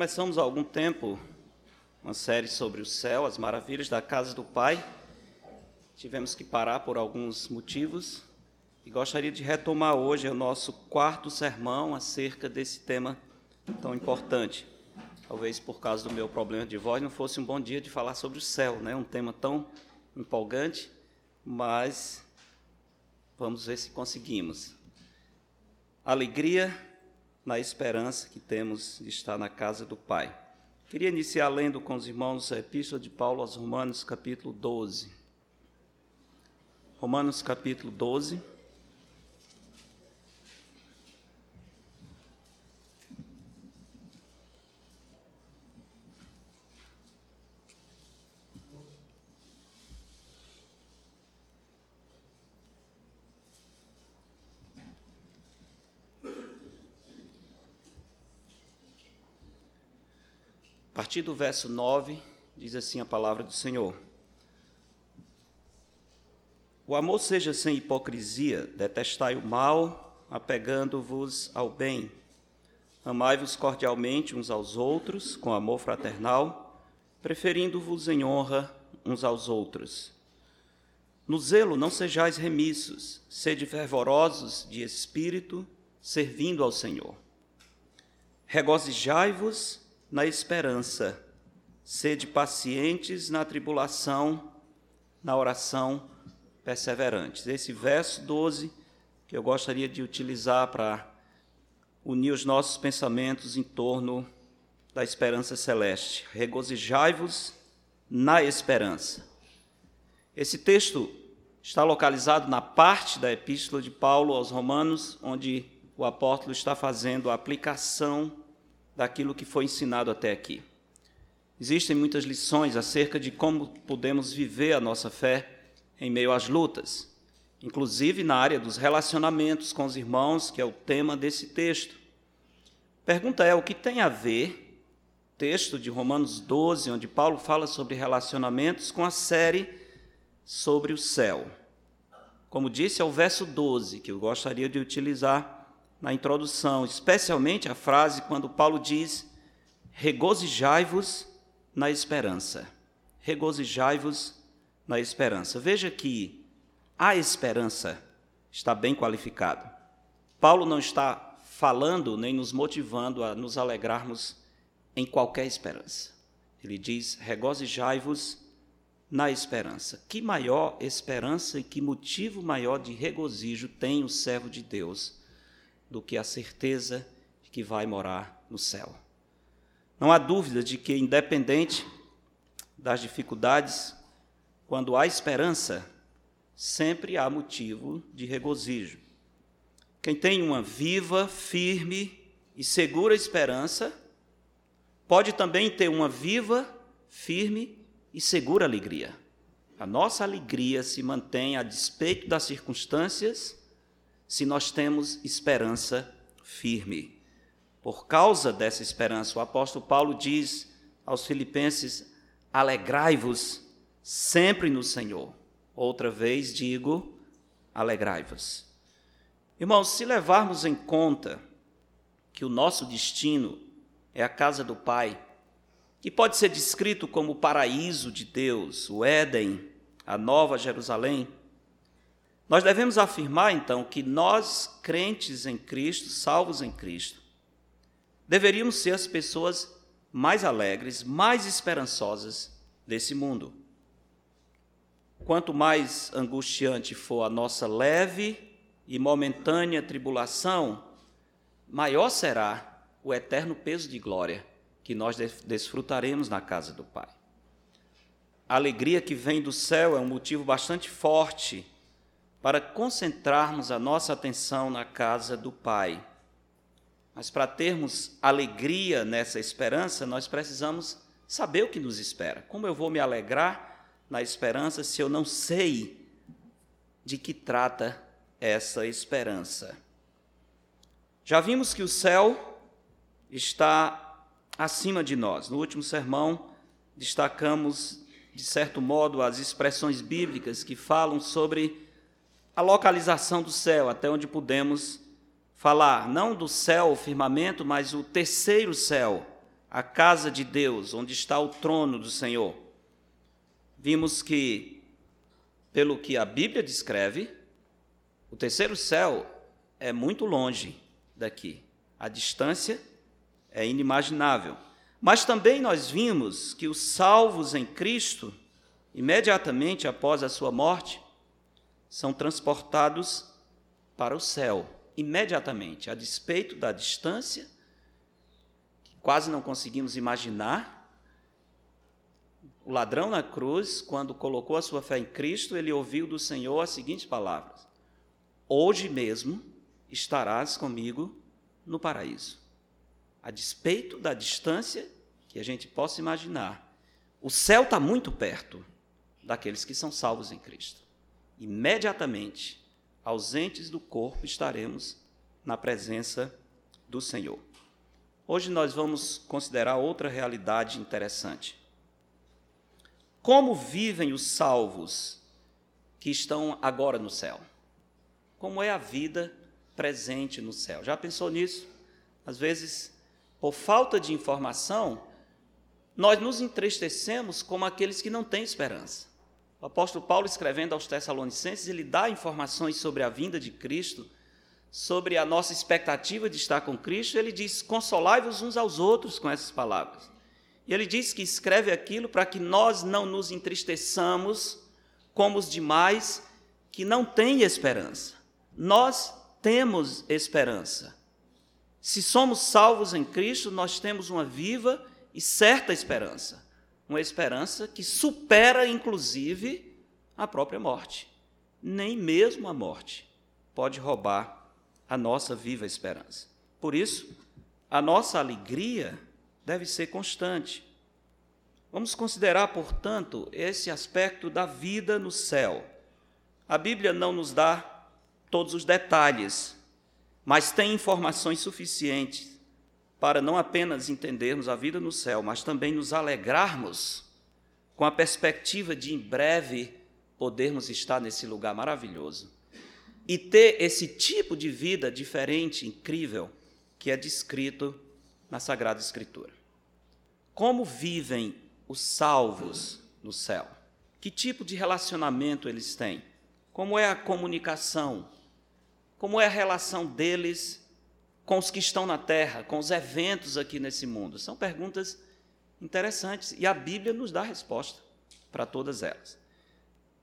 Começamos há algum tempo uma série sobre o céu, as maravilhas da casa do Pai. Tivemos que parar por alguns motivos e gostaria de retomar hoje o nosso quarto sermão acerca desse tema tão importante. Talvez por causa do meu problema de voz não fosse um bom dia de falar sobre o céu, né? Um tema tão empolgante, mas vamos ver se conseguimos. Alegria na esperança que temos de estar na casa do Pai. Queria iniciar lendo com os irmãos a Epístola de Paulo aos Romanos, capítulo 12. Romanos, capítulo 12. Partir do verso 9, diz assim a palavra do Senhor: O amor seja sem hipocrisia, detestai o mal, apegando-vos ao bem. Amai-vos cordialmente uns aos outros, com amor fraternal, preferindo-vos em honra uns aos outros. No zelo não sejais remissos, sede fervorosos de espírito, servindo ao Senhor. Regozijai-vos na esperança, sede pacientes na tribulação, na oração perseverantes. Esse verso 12 que eu gostaria de utilizar para unir os nossos pensamentos em torno da esperança celeste. Regozijai-vos na esperança. Esse texto está localizado na parte da epístola de Paulo aos Romanos, onde o apóstolo está fazendo a aplicação daquilo que foi ensinado até aqui. Existem muitas lições acerca de como podemos viver a nossa fé em meio às lutas, inclusive na área dos relacionamentos com os irmãos, que é o tema desse texto. Pergunta é: o que tem a ver texto de Romanos 12, onde Paulo fala sobre relacionamentos, com a série sobre o céu? Como disse, é o verso 12 que eu gostaria de utilizar na introdução, especialmente a frase quando Paulo diz: regozijai-vos na esperança. Regozijai-vos na esperança. Veja que a esperança está bem qualificado. Paulo não está falando nem nos motivando a nos alegrarmos em qualquer esperança. Ele diz: regozijai-vos na esperança. Que maior esperança e que motivo maior de regozijo tem o servo de Deus do que a certeza de que vai morar no céu. Não há dúvida de que, independente das dificuldades, quando há esperança, sempre há motivo de regozijo. Quem tem uma viva, firme e segura esperança, pode também ter uma viva, firme e segura alegria. A nossa alegria se mantém a despeito das circunstâncias se nós temos esperança firme. Por causa dessa esperança, o apóstolo Paulo diz aos Filipenses: alegrai-vos sempre no Senhor. Outra vez digo: alegrai-vos. Irmãos, se levarmos em conta que o nosso destino é a casa do Pai, que pode ser descrito como o paraíso de Deus, o Éden, a Nova Jerusalém, nós devemos afirmar, então, que nós, crentes em Cristo, salvos em Cristo, deveríamos ser as pessoas mais alegres, mais esperançosas desse mundo. Quanto mais angustiante for a nossa leve e momentânea tribulação, maior será o eterno peso de glória que nós desfrutaremos na casa do Pai. A alegria que vem do céu é um motivo bastante forte para concentrarmos a nossa atenção na casa do Pai. Mas para termos alegria nessa esperança, nós precisamos saber o que nos espera. Como eu vou me alegrar na esperança se eu não sei de que trata essa esperança? Já vimos que o céu está acima de nós. No último sermão, destacamos, de certo modo, as expressões bíblicas que falam sobre a localização do céu, até onde podemos falar, não do céu, o firmamento, mas o terceiro céu, a casa de Deus, onde está o trono do Senhor, vimos que, pelo que a Bíblia descreve, o terceiro céu é muito longe daqui. A distância é inimaginável. Mas também nós vimos que os salvos em Cristo, imediatamente após a sua morte, são transportados para o céu, imediatamente, a despeito da distância, que quase não conseguimos imaginar. O ladrão na cruz, quando colocou a sua fé em Cristo, ele ouviu do Senhor as seguintes palavras: Hoje mesmo estarás comigo no paraíso a despeito da distância que a gente possa imaginar, o céu está muito perto daqueles que são salvos em Cristo. Imediatamente, ausentes do corpo, estaremos na presença do Senhor. Hoje nós vamos considerar outra realidade interessante. Como vivem os salvos que estão agora no céu? Como é a vida presente no céu? Já pensou nisso? Às vezes por falta de informação, nós nos entristecemos como aqueles que não têm esperança. O apóstolo Paulo, escrevendo aos Tessalonicenses, ele dá informações sobre a vinda de Cristo, sobre a nossa expectativa de estar com Cristo. Ele diz: Consolai-vos uns aos outros com essas palavras. E ele diz que escreve aquilo para que nós não nos entristeçamos como os demais que não têm esperança. Nós temos esperança. Se somos salvos em Cristo, nós temos uma viva e certa esperança. Uma esperança que supera, inclusive, a própria morte. Nem mesmo a morte pode roubar a nossa viva esperança. Por isso, a nossa alegria deve ser constante. Vamos considerar, portanto, esse aspecto da vida no céu. A Bíblia não nos dá todos os detalhes mas tem informações suficientes para não apenas entendermos a vida no céu, mas também nos alegrarmos com a perspectiva de em breve podermos estar nesse lugar maravilhoso e ter esse tipo de vida diferente, incrível, que é descrito na Sagrada Escritura. Como vivem os salvos no céu? Que tipo de relacionamento eles têm? Como é a comunicação? Como é a relação deles com os que estão na terra, com os eventos aqui nesse mundo? São perguntas interessantes e a Bíblia nos dá resposta para todas elas.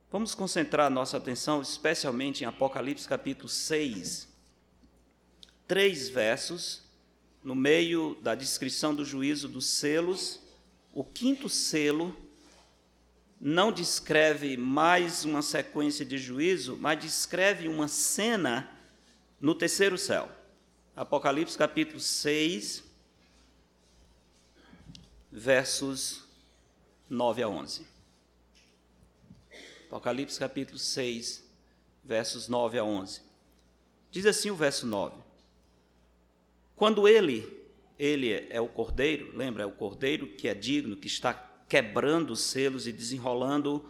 Vamos concentrar nossa atenção especialmente em Apocalipse capítulo 6. Três versos, no meio da descrição do juízo dos selos, o quinto selo não descreve mais uma sequência de juízo, mas descreve uma cena no terceiro céu. Apocalipse capítulo 6, versos 9 a 11. Apocalipse capítulo 6, versos 9 a 11. Diz assim o verso 9: Quando ele, ele é o cordeiro, lembra, é o cordeiro que é digno, que está quebrando os selos e desenrolando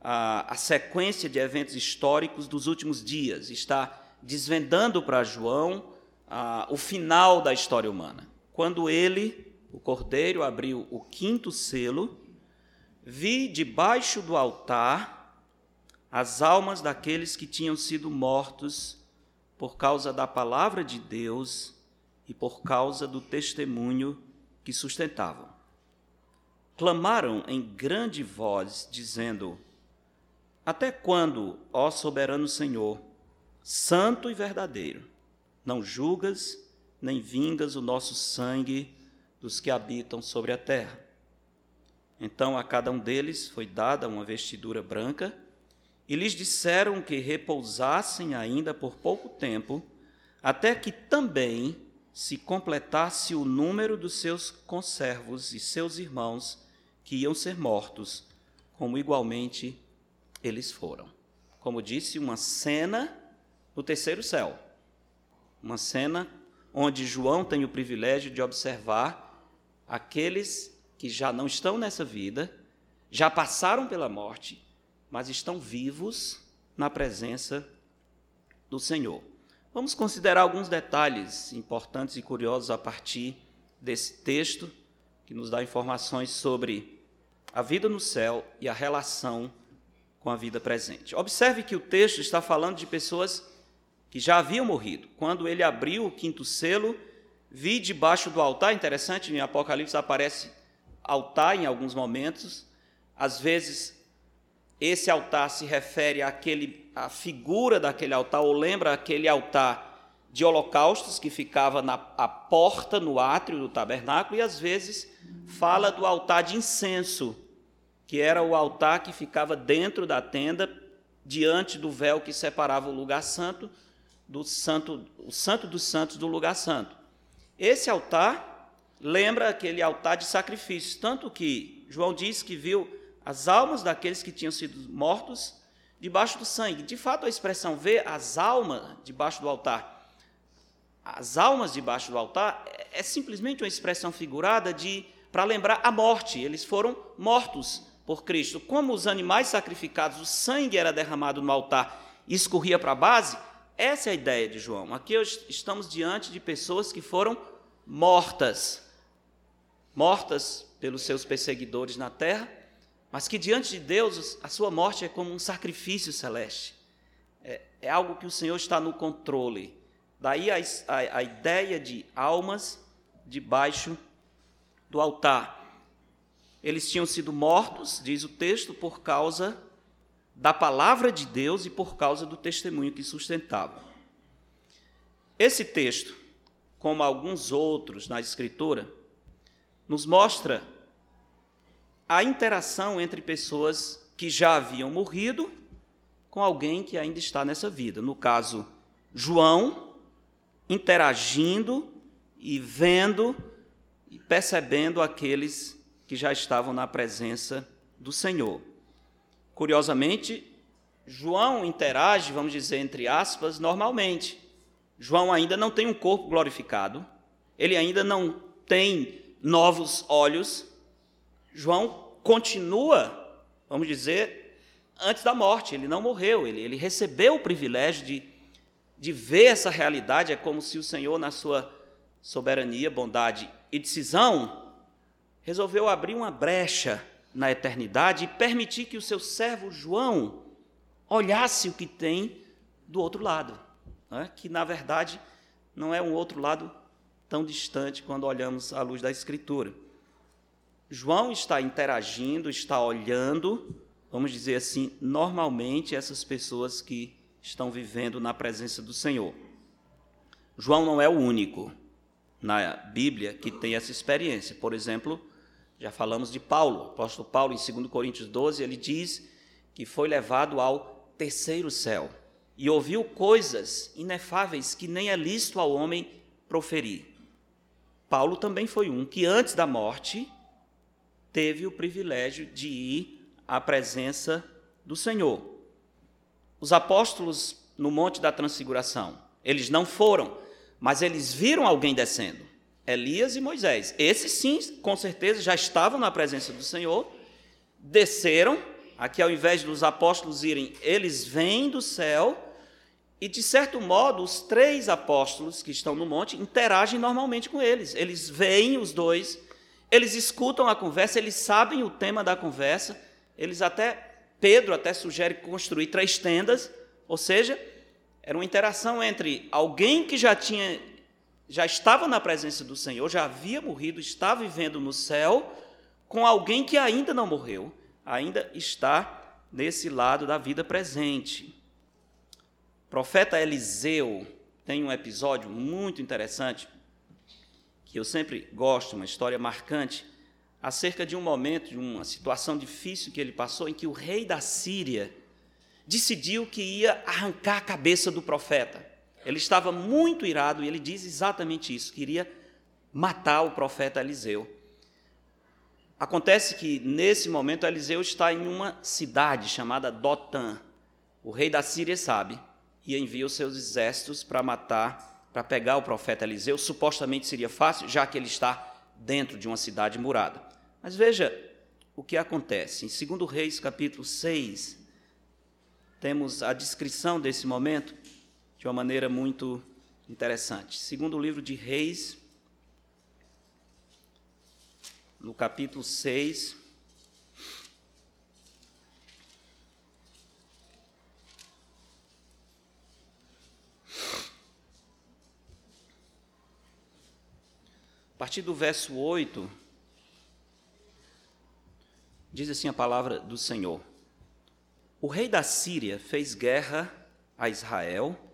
a, a sequência de eventos históricos dos últimos dias, está desvendando para João ah, o final da história humana. Quando ele, o cordeiro, abriu o quinto selo, vi debaixo do altar as almas daqueles que tinham sido mortos por causa da palavra de Deus e por causa do testemunho que sustentavam. Clamaram em grande voz, dizendo: Até quando, ó soberano Senhor, santo e verdadeiro. Não julgas nem vingas o nosso sangue dos que habitam sobre a terra. Então a cada um deles foi dada uma vestidura branca, e lhes disseram que repousassem ainda por pouco tempo, até que também se completasse o número dos seus conservos e seus irmãos que iam ser mortos, como igualmente eles foram. Como disse, uma cena no terceiro céu. Uma cena onde João tem o privilégio de observar aqueles que já não estão nessa vida, já passaram pela morte, mas estão vivos na presença do Senhor. Vamos considerar alguns detalhes importantes e curiosos a partir desse texto que nos dá informações sobre a vida no céu e a relação com a vida presente. Observe que o texto está falando de pessoas que já haviam morrido. Quando ele abriu o quinto selo, vi debaixo do altar, interessante, em Apocalipse aparece altar em alguns momentos. Às vezes esse altar se refere àquele, à figura daquele altar, ou lembra aquele altar de holocaustos que ficava na a porta, no átrio do tabernáculo, e às vezes fala do altar de incenso, que era o altar que ficava dentro da tenda, diante do véu que separava o lugar santo do santo, o santo dos santos do lugar santo. Esse altar lembra aquele altar de sacrifícios, tanto que João diz que viu as almas daqueles que tinham sido mortos debaixo do sangue. De fato, a expressão ver as almas debaixo do altar as almas debaixo do altar é, é simplesmente uma expressão figurada de para lembrar a morte. Eles foram mortos por Cristo. Como os animais sacrificados, o sangue era derramado no altar e escorria para a base, essa é a ideia de João. Aqui estamos diante de pessoas que foram mortas, mortas pelos seus perseguidores na terra, mas que diante de Deus a sua morte é como um sacrifício celeste. É, é algo que o Senhor está no controle. Daí a, a, a ideia de almas debaixo do altar. Eles tinham sido mortos, diz o texto, por causa da palavra de Deus e por causa do testemunho que sustentavam. Esse texto, como alguns outros na Escritura, nos mostra a interação entre pessoas que já haviam morrido com alguém que ainda está nessa vida. No caso, João, interagindo e vendo e percebendo aqueles que já estavam na presença do Senhor. Curiosamente, João interage, vamos dizer entre aspas, normalmente. João ainda não tem um corpo glorificado, ele ainda não tem novos olhos. João continua, vamos dizer, antes da morte, ele não morreu, ele, ele recebeu o privilégio de de ver essa realidade, é como se o Senhor, na sua soberania, bondade e decisão, resolveu abrir uma brecha na eternidade e permitir que o seu servo João olhasse o que tem do outro lado, né? que na verdade não é um outro lado tão distante quando olhamos à luz da Escritura. João está interagindo, está olhando, vamos dizer assim, normalmente essas pessoas que estão vivendo na presença do Senhor. João não é o único na Bíblia que tem essa experiência. Por exemplo, já falamos de Paulo, apóstolo Paulo, em 2 Coríntios 12, ele diz que foi levado ao terceiro céu e ouviu coisas inefáveis que nem é lícito ao homem proferir. Paulo também foi um que, antes da morte, teve o privilégio de ir à presença do Senhor. Os apóstolos no Monte da Transfiguração, eles não foram, mas eles viram alguém descendo. Elias e Moisés. Esses sim, com certeza, já estavam na presença do Senhor, desceram. Aqui, ao invés dos apóstolos irem, eles vêm do céu. E, de certo modo, os três apóstolos que estão no monte interagem normalmente com eles. Eles veem os dois, eles escutam a conversa, eles sabem o tema da conversa, eles até Pedro até sugere construir três tendas, ou seja, era uma interação entre alguém que já tinha já estava na presença do Senhor, já havia morrido, estava vivendo no céu, com alguém que ainda não morreu, ainda está nesse lado da vida presente. O profeta Eliseu tem um episódio muito interessante que eu sempre gosto, uma história marcante acerca de um momento, de uma situação difícil que ele passou, em que o rei da Síria decidiu que ia arrancar a cabeça do profeta. Ele estava muito irado e ele diz exatamente isso: queria matar o profeta Eliseu. Acontece que, nesse momento, Eliseu está em uma cidade chamada Dotã. O rei da Síria sabe e envia os seus exércitos para matar, para pegar o profeta Eliseu. Supostamente seria fácil, já que ele está dentro de uma cidade murada. Mas veja o que acontece. Em 2 Reis, capítulo 6, temos a descrição desse momento de uma maneira muito interessante. Segundo o livro de Reis, no capítulo 6. A partir do verso 8, diz assim a palavra do Senhor: O rei da Síria fez guerra a Israel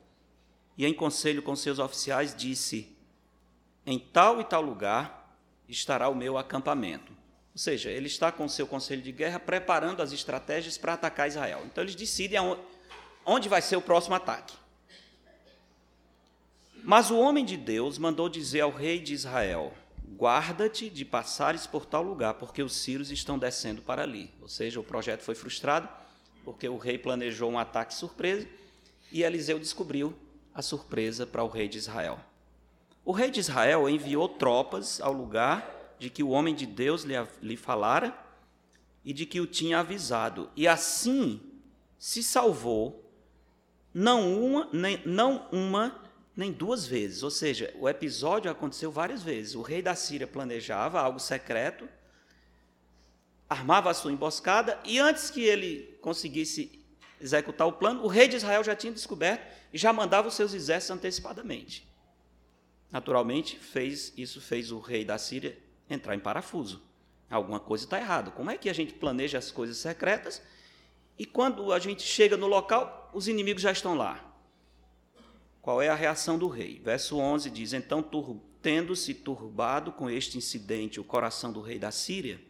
e, em conselho com seus oficiais, disse: Em tal e tal lugar estará o meu acampamento. Ou seja, ele está com o seu conselho de guerra preparando as estratégias para atacar Israel. Então, eles decidem onde vai ser o próximo ataque. Mas o homem de Deus mandou dizer ao rei de Israel: Guarda-te de passares por tal lugar, porque os sírios estão descendo para ali. Ou seja, o projeto foi frustrado, porque o rei planejou um ataque surpresa e Eliseu descobriu a surpresa para o rei de Israel. O rei de Israel enviou tropas ao lugar de que o homem de Deus lhe, lhe falara e de que o tinha avisado, e assim se salvou, não uma, nem, não uma nem duas vezes. Ou seja, o episódio aconteceu várias vezes. O rei da Síria planejava algo secreto, armava a sua emboscada, e antes que ele conseguisse executar o plano, o rei de Israel já tinha descoberto e já mandava os seus exércitos antecipadamente. Naturalmente, fez isso fez o rei da Síria entrar em parafuso. Alguma coisa está errada. Como é que a gente planeja as coisas secretas e quando a gente chega no local, os inimigos já estão lá? Qual é a reação do rei? Verso 11 diz: Então, tendo-se turbado com este incidente o coração do rei da Síria,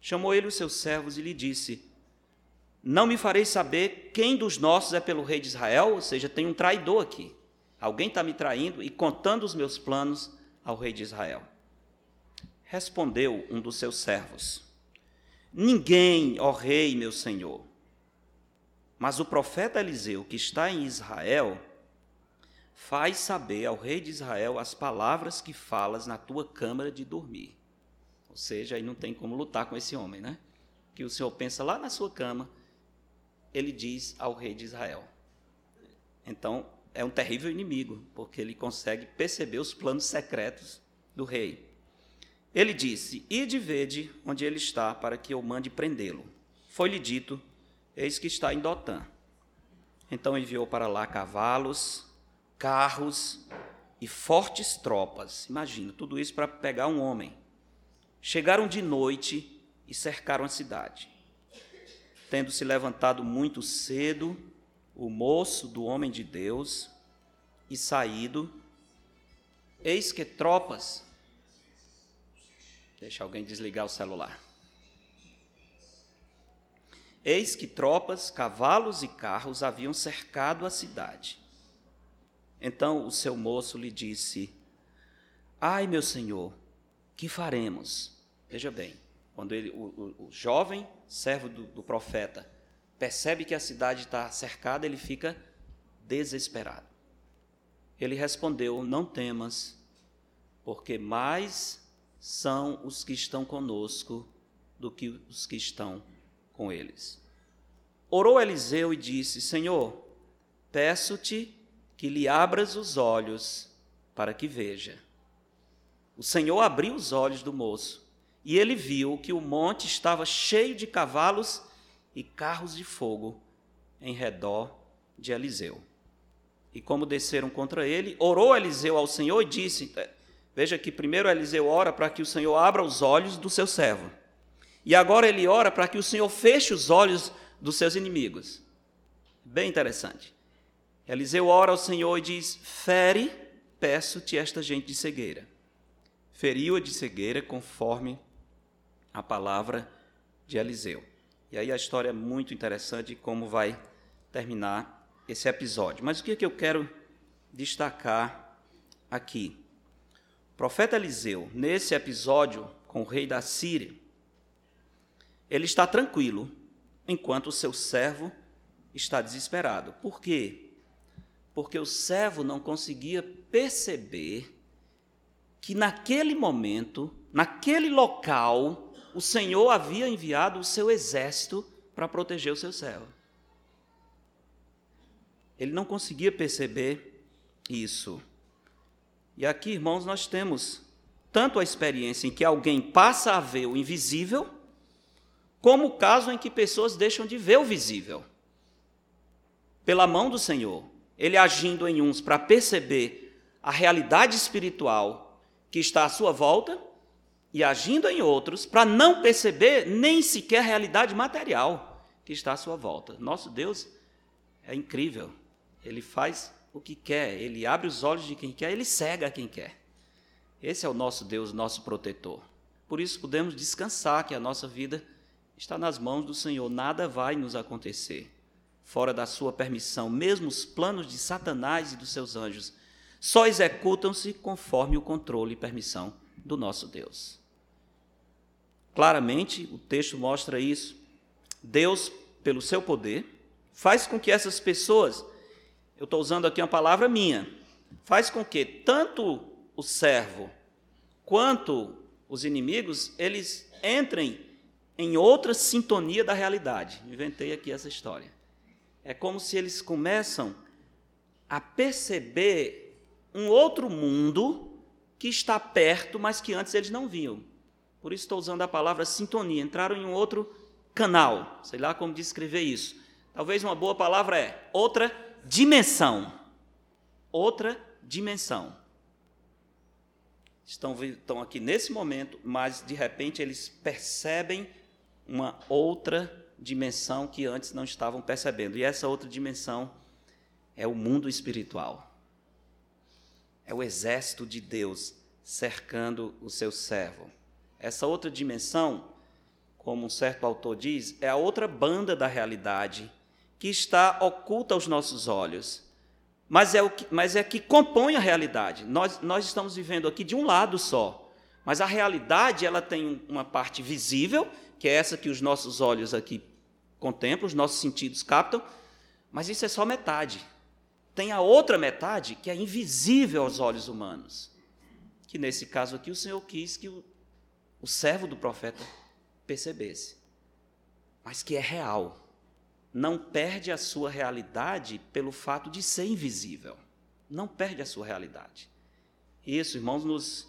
chamou ele os seus servos e lhe disse: não me farei saber quem dos nossos é pelo rei de Israel, ou seja, tem um traidor aqui. Alguém está me traindo e contando os meus planos ao rei de Israel. Respondeu um dos seus servos: Ninguém, ó rei, meu senhor. Mas o profeta Eliseu, que está em Israel, faz saber ao rei de Israel as palavras que falas na tua câmara de dormir. Ou seja, aí não tem como lutar com esse homem, né? Que o senhor pensa lá na sua cama ele diz ao rei de Israel. Então, é um terrível inimigo, porque ele consegue perceber os planos secretos do rei. Ele disse: Ide vede onde ele está, para que eu mande prendê-lo. Foi-lhe dito: Eis que está em Dotã. Então enviou para lá cavalos, carros e fortes tropas. Imagina, tudo isso para pegar um homem. Chegaram de noite e cercaram a cidade tendo se levantado muito cedo, o moço do homem de Deus, e saído, eis que tropas. Deixa alguém desligar o celular. Eis que tropas, cavalos e carros haviam cercado a cidade. Então o seu moço lhe disse: Ai, meu senhor, que faremos? Veja bem, quando ele, o, o, o jovem servo do, do profeta, percebe que a cidade está cercada, ele fica desesperado. Ele respondeu: Não temas, porque mais são os que estão conosco do que os que estão com eles. Orou Eliseu e disse: Senhor, peço-te que lhe abras os olhos para que veja. O Senhor abriu os olhos do moço e ele viu que o monte estava cheio de cavalos e carros de fogo em redor de Eliseu. E como desceram contra ele, orou Eliseu ao Senhor e disse: Veja que primeiro Eliseu ora para que o Senhor abra os olhos do seu servo. E agora ele ora para que o Senhor feche os olhos dos seus inimigos. Bem interessante. Eliseu ora ao Senhor e diz: Fere, peço-te esta gente de cegueira. Feriu-a de cegueira conforme a palavra de Eliseu. E aí a história é muito interessante como vai terminar esse episódio. Mas o que, é que eu quero destacar aqui? O profeta Eliseu, nesse episódio com o rei da Síria, ele está tranquilo, enquanto o seu servo está desesperado. Por quê? Porque o servo não conseguia perceber que naquele momento, naquele local, o Senhor havia enviado o seu exército para proteger o seu servo. Ele não conseguia perceber isso. E aqui, irmãos, nós temos tanto a experiência em que alguém passa a ver o invisível, como o caso em que pessoas deixam de ver o visível. Pela mão do Senhor, Ele agindo em uns para perceber a realidade espiritual que está à sua volta e agindo em outros para não perceber nem sequer a realidade material que está à sua volta. Nosso Deus é incrível. Ele faz o que quer, ele abre os olhos de quem quer, ele cega quem quer. Esse é o nosso Deus, nosso protetor. Por isso podemos descansar que a nossa vida está nas mãos do Senhor, nada vai nos acontecer fora da sua permissão, mesmo os planos de Satanás e dos seus anjos só executam-se conforme o controle e permissão do nosso Deus. Claramente, o texto mostra isso. Deus, pelo seu poder, faz com que essas pessoas, eu estou usando aqui uma palavra minha, faz com que tanto o servo quanto os inimigos, eles entrem em outra sintonia da realidade. Inventei aqui essa história. É como se eles começam a perceber um outro mundo que está perto, mas que antes eles não viam. Por isso estou usando a palavra sintonia. Entraram em um outro canal, sei lá como descrever isso. Talvez uma boa palavra é outra dimensão. Outra dimensão. Estão, estão aqui nesse momento, mas de repente eles percebem uma outra dimensão que antes não estavam percebendo. E essa outra dimensão é o mundo espiritual. É o exército de Deus cercando o seu servo. Essa outra dimensão, como um certo autor diz, é a outra banda da realidade que está oculta aos nossos olhos, mas é, o que, mas é que compõe a realidade. Nós, nós estamos vivendo aqui de um lado só, mas a realidade ela tem uma parte visível que é essa que os nossos olhos aqui contemplam, os nossos sentidos captam, mas isso é só metade. Tem a outra metade que é invisível aos olhos humanos, que nesse caso aqui o Senhor quis que o servo do profeta percebesse, mas que é real. Não perde a sua realidade pelo fato de ser invisível. Não perde a sua realidade. Isso, irmãos, nos,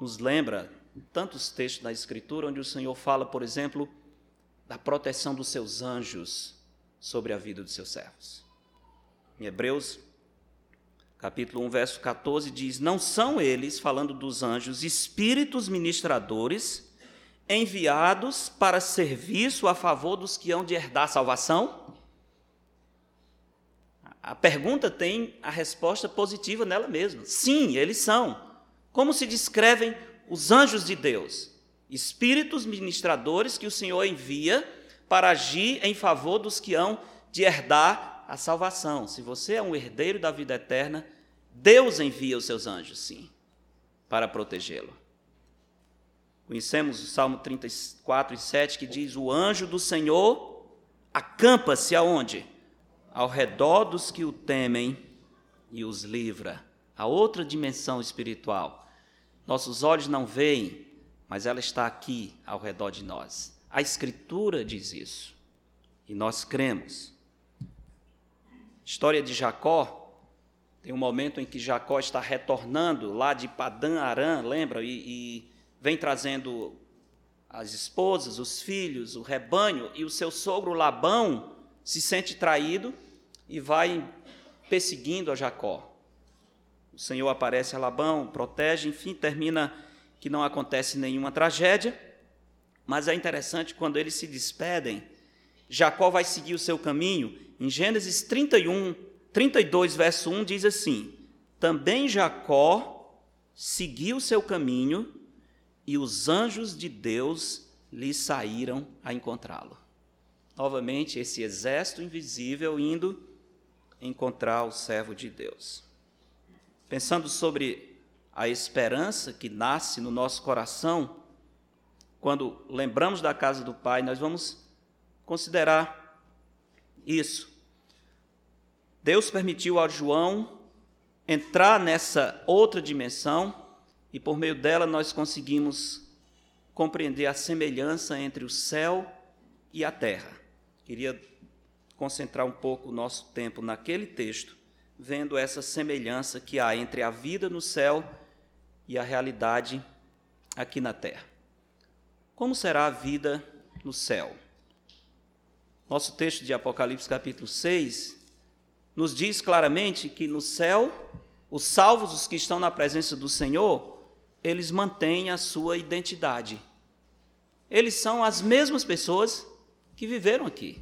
nos lembra tantos textos na Escritura onde o Senhor fala, por exemplo, da proteção dos seus anjos sobre a vida dos seus servos. Em Hebreus, capítulo 1, verso 14, diz: Não são eles, falando dos anjos, espíritos ministradores enviados para serviço a favor dos que hão de herdar a salvação? A pergunta tem a resposta positiva nela mesma. Sim, eles são. Como se descrevem os anjos de Deus, espíritos ministradores que o Senhor envia para agir em favor dos que hão de herdar a salvação. Se você é um herdeiro da vida eterna, Deus envia os seus anjos, sim, para protegê-lo. Conhecemos o Salmo 34 e 7 que diz: O anjo do Senhor acampa-se aonde? Ao redor dos que o temem e os livra. A outra dimensão espiritual nossos olhos não veem, mas ela está aqui ao redor de nós. A Escritura diz isso. E nós cremos. História de Jacó. Tem um momento em que Jacó está retornando lá de Padã Arã, lembra? E, e vem trazendo as esposas, os filhos, o rebanho, e o seu sogro Labão se sente traído e vai perseguindo a Jacó. O Senhor aparece a Labão, protege, enfim, termina que não acontece nenhuma tragédia. Mas é interessante quando eles se despedem, Jacó vai seguir o seu caminho. Em Gênesis 31, 32, verso 1 diz assim: Também Jacó seguiu seu caminho e os anjos de Deus lhe saíram a encontrá-lo. Novamente, esse exército invisível indo encontrar o servo de Deus. Pensando sobre a esperança que nasce no nosso coração, quando lembramos da casa do Pai, nós vamos considerar isso. Deus permitiu ao João entrar nessa outra dimensão e por meio dela nós conseguimos compreender a semelhança entre o céu e a terra. Queria concentrar um pouco o nosso tempo naquele texto vendo essa semelhança que há entre a vida no céu e a realidade aqui na terra. Como será a vida no céu? Nosso texto de Apocalipse, capítulo 6, nos diz claramente que no céu, os salvos, os que estão na presença do Senhor, eles mantêm a sua identidade. Eles são as mesmas pessoas que viveram aqui.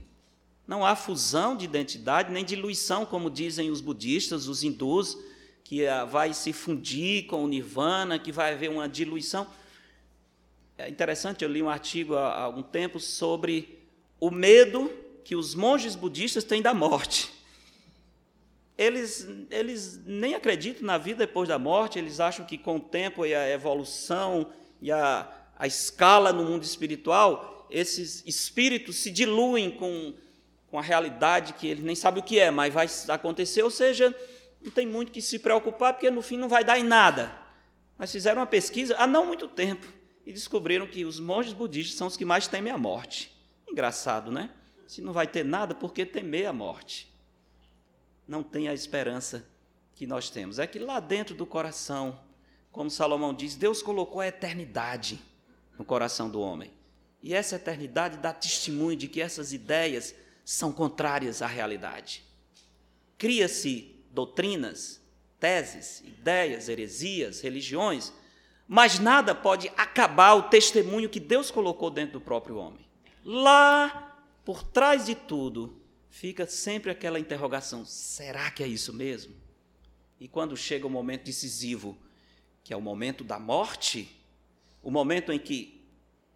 Não há fusão de identidade nem diluição, como dizem os budistas, os hindus, que ah, vai se fundir com o nirvana, que vai haver uma diluição. É interessante, eu li um artigo há algum tempo sobre o medo que os monges budistas têm da morte. Eles, eles nem acreditam na vida depois da morte, eles acham que com o tempo e a evolução e a, a escala no mundo espiritual, esses espíritos se diluem com, com a realidade que eles nem sabem o que é, mas vai acontecer, ou seja, não tem muito que se preocupar, porque no fim não vai dar em nada. Mas fizeram uma pesquisa há não muito tempo e descobriram que os monges budistas são os que mais temem a morte. Engraçado, né? Se não vai ter nada, por que temer a morte? Não tem a esperança que nós temos. É que lá dentro do coração, como Salomão diz, Deus colocou a eternidade no coração do homem. E essa eternidade dá testemunho de que essas ideias são contrárias à realidade. Cria-se doutrinas, teses, ideias, heresias, religiões, mas nada pode acabar o testemunho que Deus colocou dentro do próprio homem. Lá por trás de tudo, fica sempre aquela interrogação: será que é isso mesmo? E quando chega o momento decisivo, que é o momento da morte, o momento em que,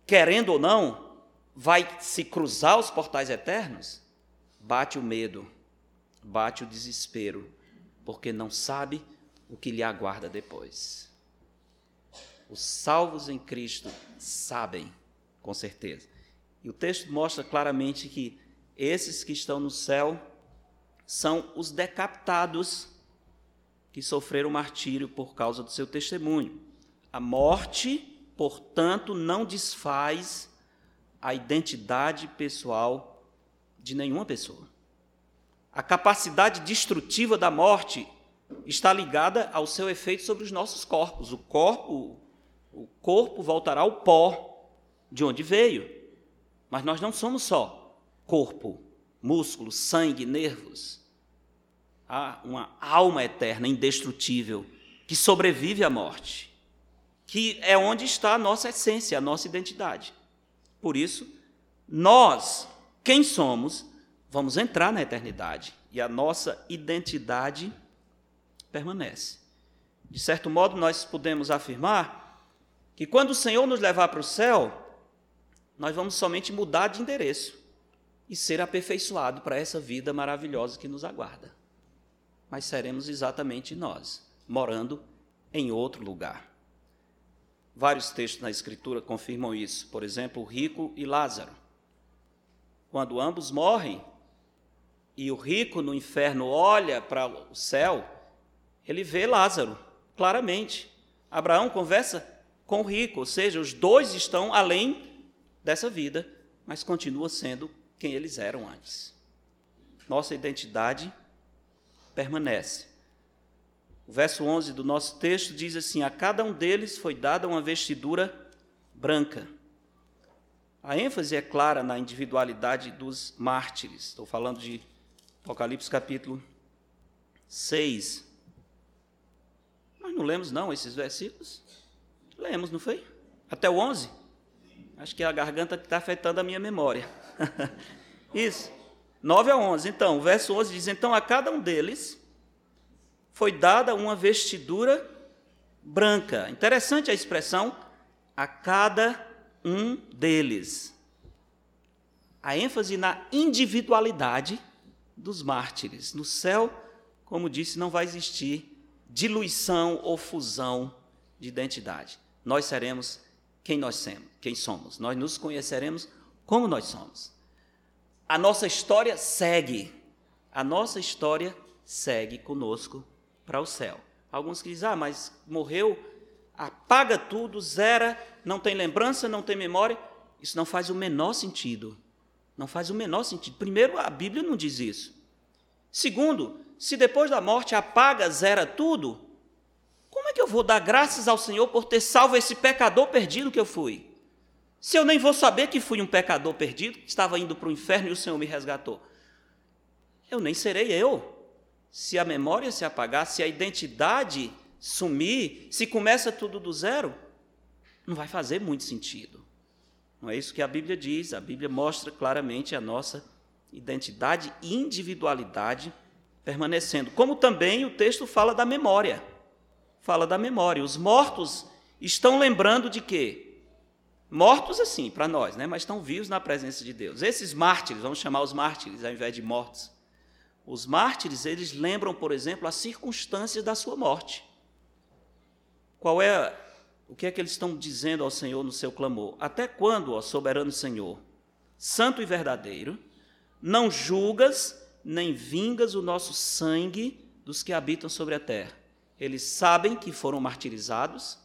querendo ou não, vai se cruzar os portais eternos, bate o medo, bate o desespero, porque não sabe o que lhe aguarda depois. Os salvos em Cristo sabem, com certeza. E o texto mostra claramente que esses que estão no céu são os decapitados que sofreram martírio por causa do seu testemunho. A morte, portanto, não desfaz a identidade pessoal de nenhuma pessoa. A capacidade destrutiva da morte está ligada ao seu efeito sobre os nossos corpos. O corpo, o corpo voltará ao pó de onde veio. Mas nós não somos só corpo, músculo, sangue, nervos. Há uma alma eterna, indestrutível, que sobrevive à morte, que é onde está a nossa essência, a nossa identidade. Por isso, nós, quem somos, vamos entrar na eternidade e a nossa identidade permanece. De certo modo, nós podemos afirmar que quando o Senhor nos levar para o céu, nós vamos somente mudar de endereço e ser aperfeiçoado para essa vida maravilhosa que nos aguarda. Mas seremos exatamente nós, morando em outro lugar. Vários textos na Escritura confirmam isso. Por exemplo, o rico e Lázaro. Quando ambos morrem e o rico no inferno olha para o céu, ele vê Lázaro claramente. Abraão conversa com o rico, ou seja, os dois estão além dessa vida, mas continua sendo quem eles eram antes. Nossa identidade permanece. O verso 11 do nosso texto diz assim: A cada um deles foi dada uma vestidura branca. A ênfase é clara na individualidade dos mártires. Estou falando de Apocalipse capítulo 6. Nós não lemos, não, esses versículos? Lemos, não foi? Até o 11? Acho que é a garganta que está afetando a minha memória. Isso. 9 a 11. Então, o verso 11 diz: Então a cada um deles foi dada uma vestidura branca. Interessante a expressão, a cada um deles. A ênfase na individualidade dos mártires. No céu, como disse, não vai existir diluição ou fusão de identidade. Nós seremos quem nós somos. Nós nos conheceremos como nós somos. A nossa história segue. A nossa história segue conosco para o céu. Alguns que dizem, ah, mas morreu, apaga tudo, zera, não tem lembrança, não tem memória. Isso não faz o menor sentido. Não faz o menor sentido. Primeiro, a Bíblia não diz isso. Segundo, se depois da morte apaga, zera tudo, como é que eu vou dar graças ao Senhor por ter salvo esse pecador perdido que eu fui? Se eu nem vou saber que fui um pecador perdido, que estava indo para o inferno e o Senhor me resgatou. Eu nem serei eu. Se a memória se apagar, se a identidade sumir, se começa tudo do zero, não vai fazer muito sentido. Não é isso que a Bíblia diz. A Bíblia mostra claramente a nossa identidade e individualidade permanecendo. Como também o texto fala da memória. Fala da memória. Os mortos estão lembrando de quê? Mortos assim, para nós, né? mas estão vivos na presença de Deus. Esses mártires, vamos chamar os mártires ao invés de mortos. Os mártires, eles lembram, por exemplo, as circunstâncias da sua morte. Qual é o que é que eles estão dizendo ao Senhor no seu clamor? Até quando, ó soberano Senhor, santo e verdadeiro, não julgas nem vingas o nosso sangue dos que habitam sobre a terra? Eles sabem que foram martirizados,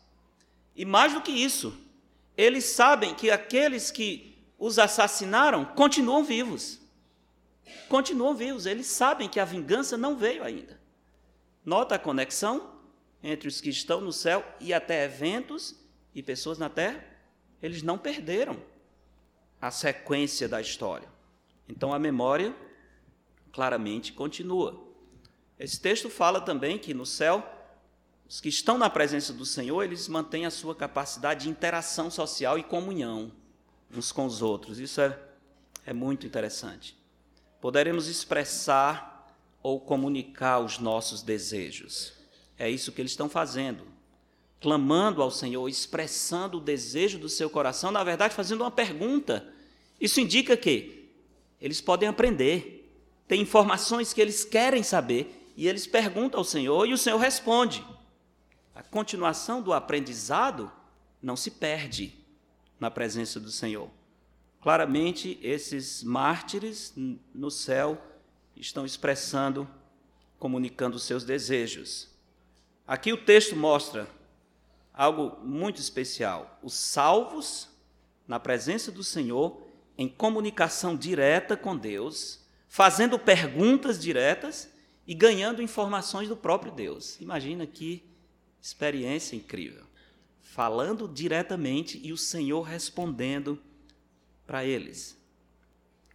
e mais do que isso, eles sabem que aqueles que os assassinaram continuam vivos. Continuam vivos, eles sabem que a vingança não veio ainda. Nota a conexão entre os que estão no céu e até eventos e pessoas na terra? Eles não perderam a sequência da história. Então a memória claramente continua. Esse texto fala também que no céu os que estão na presença do Senhor, eles mantêm a sua capacidade de interação social e comunhão uns com os outros. Isso é, é muito interessante. Poderemos expressar ou comunicar os nossos desejos. É isso que eles estão fazendo. Clamando ao Senhor, expressando o desejo do seu coração, na verdade, fazendo uma pergunta. Isso indica que eles podem aprender, tem informações que eles querem saber, e eles perguntam ao Senhor e o Senhor responde a continuação do aprendizado não se perde na presença do Senhor. Claramente, esses mártires no céu estão expressando, comunicando seus desejos. Aqui o texto mostra algo muito especial. Os salvos, na presença do Senhor, em comunicação direta com Deus, fazendo perguntas diretas e ganhando informações do próprio Deus. Imagina que experiência incrível. Falando diretamente e o Senhor respondendo para eles.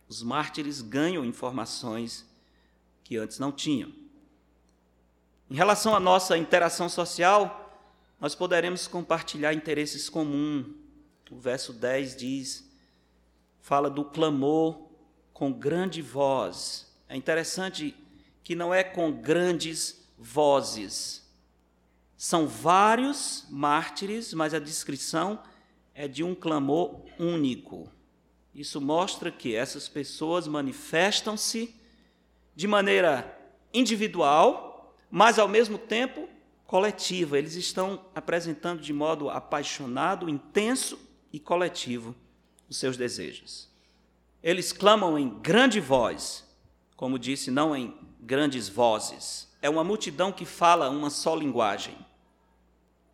Os mártires ganham informações que antes não tinham. Em relação à nossa interação social, nós poderemos compartilhar interesses comuns. O verso 10 diz, fala do clamor com grande voz. É interessante que não é com grandes vozes, são vários mártires, mas a descrição é de um clamor único. Isso mostra que essas pessoas manifestam-se de maneira individual, mas ao mesmo tempo coletiva. Eles estão apresentando de modo apaixonado, intenso e coletivo os seus desejos. Eles clamam em grande voz, como disse, não em grandes vozes. É uma multidão que fala uma só linguagem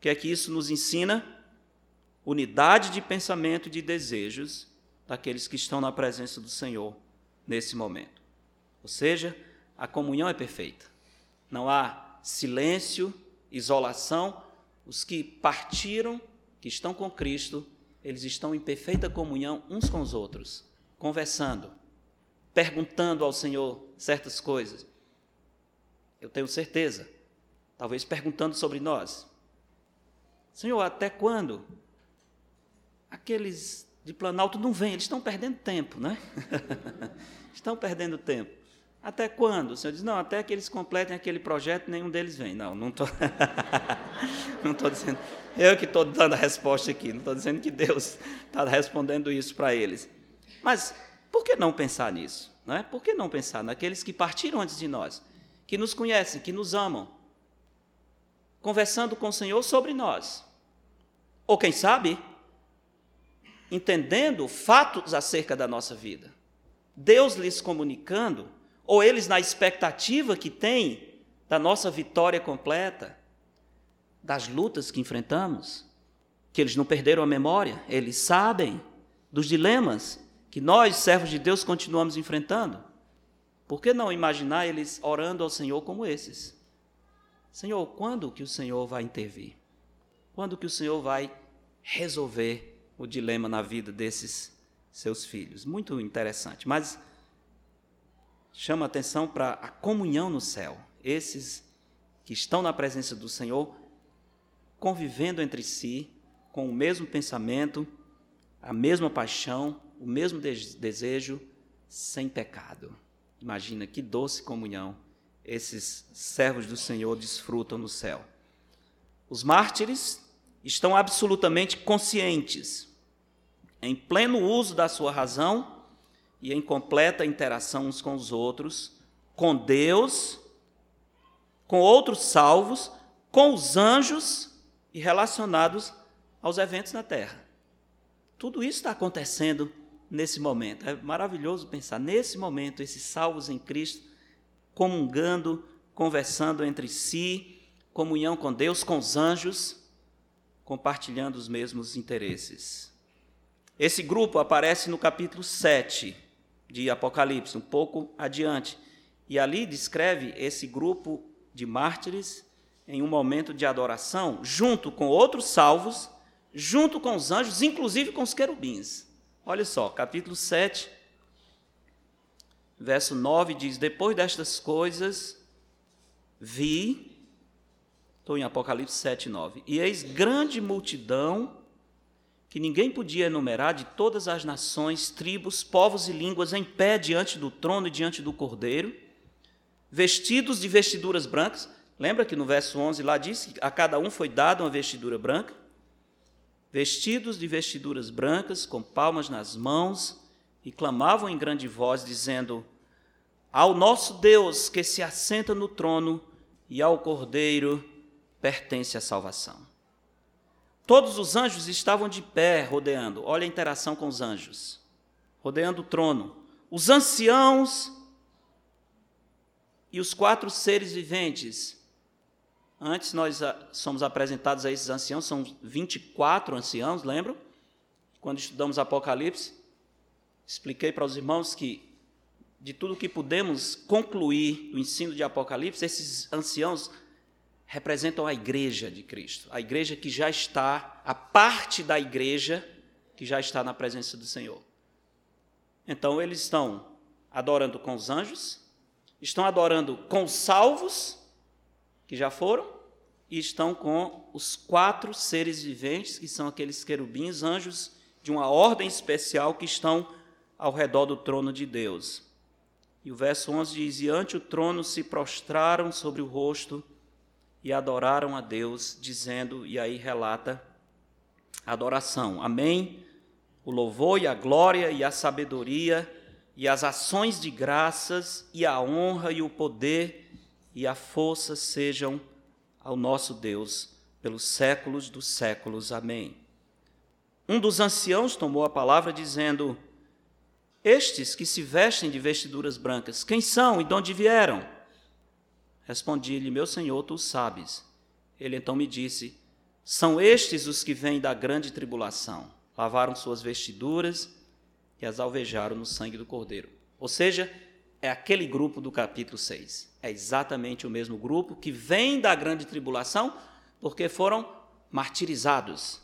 que é que isso nos ensina? Unidade de pensamento e de desejos daqueles que estão na presença do Senhor nesse momento. Ou seja, a comunhão é perfeita. Não há silêncio, isolação. Os que partiram, que estão com Cristo, eles estão em perfeita comunhão uns com os outros, conversando, perguntando ao Senhor certas coisas. Eu tenho certeza, talvez perguntando sobre nós, Senhor, até quando? Aqueles de Planalto não vêm, eles estão perdendo tempo, né? estão perdendo tempo. Até quando? O Senhor diz, não, até que eles completem aquele projeto, nenhum deles vem. Não, não estou. não estou dizendo. Eu que estou dando a resposta aqui, não estou dizendo que Deus está respondendo isso para eles. Mas por que não pensar nisso? Não é? Por que não pensar naqueles que partiram antes de nós, que nos conhecem, que nos amam, conversando com o Senhor sobre nós. Ou quem sabe, entendendo fatos acerca da nossa vida. Deus lhes comunicando, ou eles na expectativa que têm da nossa vitória completa, das lutas que enfrentamos, que eles não perderam a memória, eles sabem dos dilemas que nós, servos de Deus, continuamos enfrentando. Por que não imaginar eles orando ao Senhor como esses? Senhor, quando que o Senhor vai intervir? Quando que o Senhor vai resolver o dilema na vida desses seus filhos? Muito interessante, mas chama atenção para a comunhão no céu. Esses que estão na presença do Senhor convivendo entre si com o mesmo pensamento, a mesma paixão, o mesmo desejo, sem pecado. Imagina que doce comunhão esses servos do Senhor desfrutam no céu. Os mártires estão absolutamente conscientes, em pleno uso da sua razão e em completa interação uns com os outros, com Deus, com outros salvos, com os anjos e relacionados aos eventos na terra. Tudo isso está acontecendo nesse momento. É maravilhoso pensar nesse momento, esses salvos em Cristo, comungando, conversando entre si, comunhão com Deus, com os anjos, compartilhando os mesmos interesses. Esse grupo aparece no capítulo 7 de Apocalipse, um pouco adiante, e ali descreve esse grupo de mártires em um momento de adoração, junto com outros salvos, junto com os anjos, inclusive com os querubins. Olha só, capítulo 7, verso 9 diz: Depois destas coisas, vi, estou em Apocalipse 7, 9, e eis grande multidão, que ninguém podia enumerar, de todas as nações, tribos, povos e línguas, em pé diante do trono e diante do cordeiro, vestidos de vestiduras brancas. Lembra que no verso 11 lá diz que a cada um foi dada uma vestidura branca? Vestidos de vestiduras brancas, com palmas nas mãos, e clamavam em grande voz, dizendo: Ao nosso Deus que se assenta no trono e ao Cordeiro pertence a salvação. Todos os anjos estavam de pé, rodeando. Olha a interação com os anjos. Rodeando o trono. Os anciãos e os quatro seres viventes Antes nós ah, somos apresentados a esses anciãos, são 24 anciãos, lembram? Quando estudamos Apocalipse, expliquei para os irmãos que de tudo que podemos concluir o ensino de Apocalipse, esses anciãos representam a igreja de Cristo, a igreja que já está, a parte da igreja que já está na presença do Senhor. Então eles estão adorando com os anjos, estão adorando com os salvos que já foram, e estão com os quatro seres viventes, que são aqueles querubins, anjos de uma ordem especial que estão ao redor do trono de Deus. E o verso 11 diz: E ante o trono se prostraram sobre o rosto e adoraram a Deus, dizendo, e aí relata a adoração. Amém. O louvor e a glória e a sabedoria e as ações de graças e a honra e o poder e a força sejam ao nosso Deus pelos séculos dos séculos. Amém. Um dos anciãos tomou a palavra dizendo: Estes que se vestem de vestiduras brancas, quem são e de onde vieram? Respondi-lhe: Meu senhor, tu sabes. Ele então me disse: São estes os que vêm da grande tribulação. Lavaram suas vestiduras e as alvejaram no sangue do cordeiro. Ou seja, é aquele grupo do capítulo 6. É exatamente o mesmo grupo que vem da grande tribulação porque foram martirizados,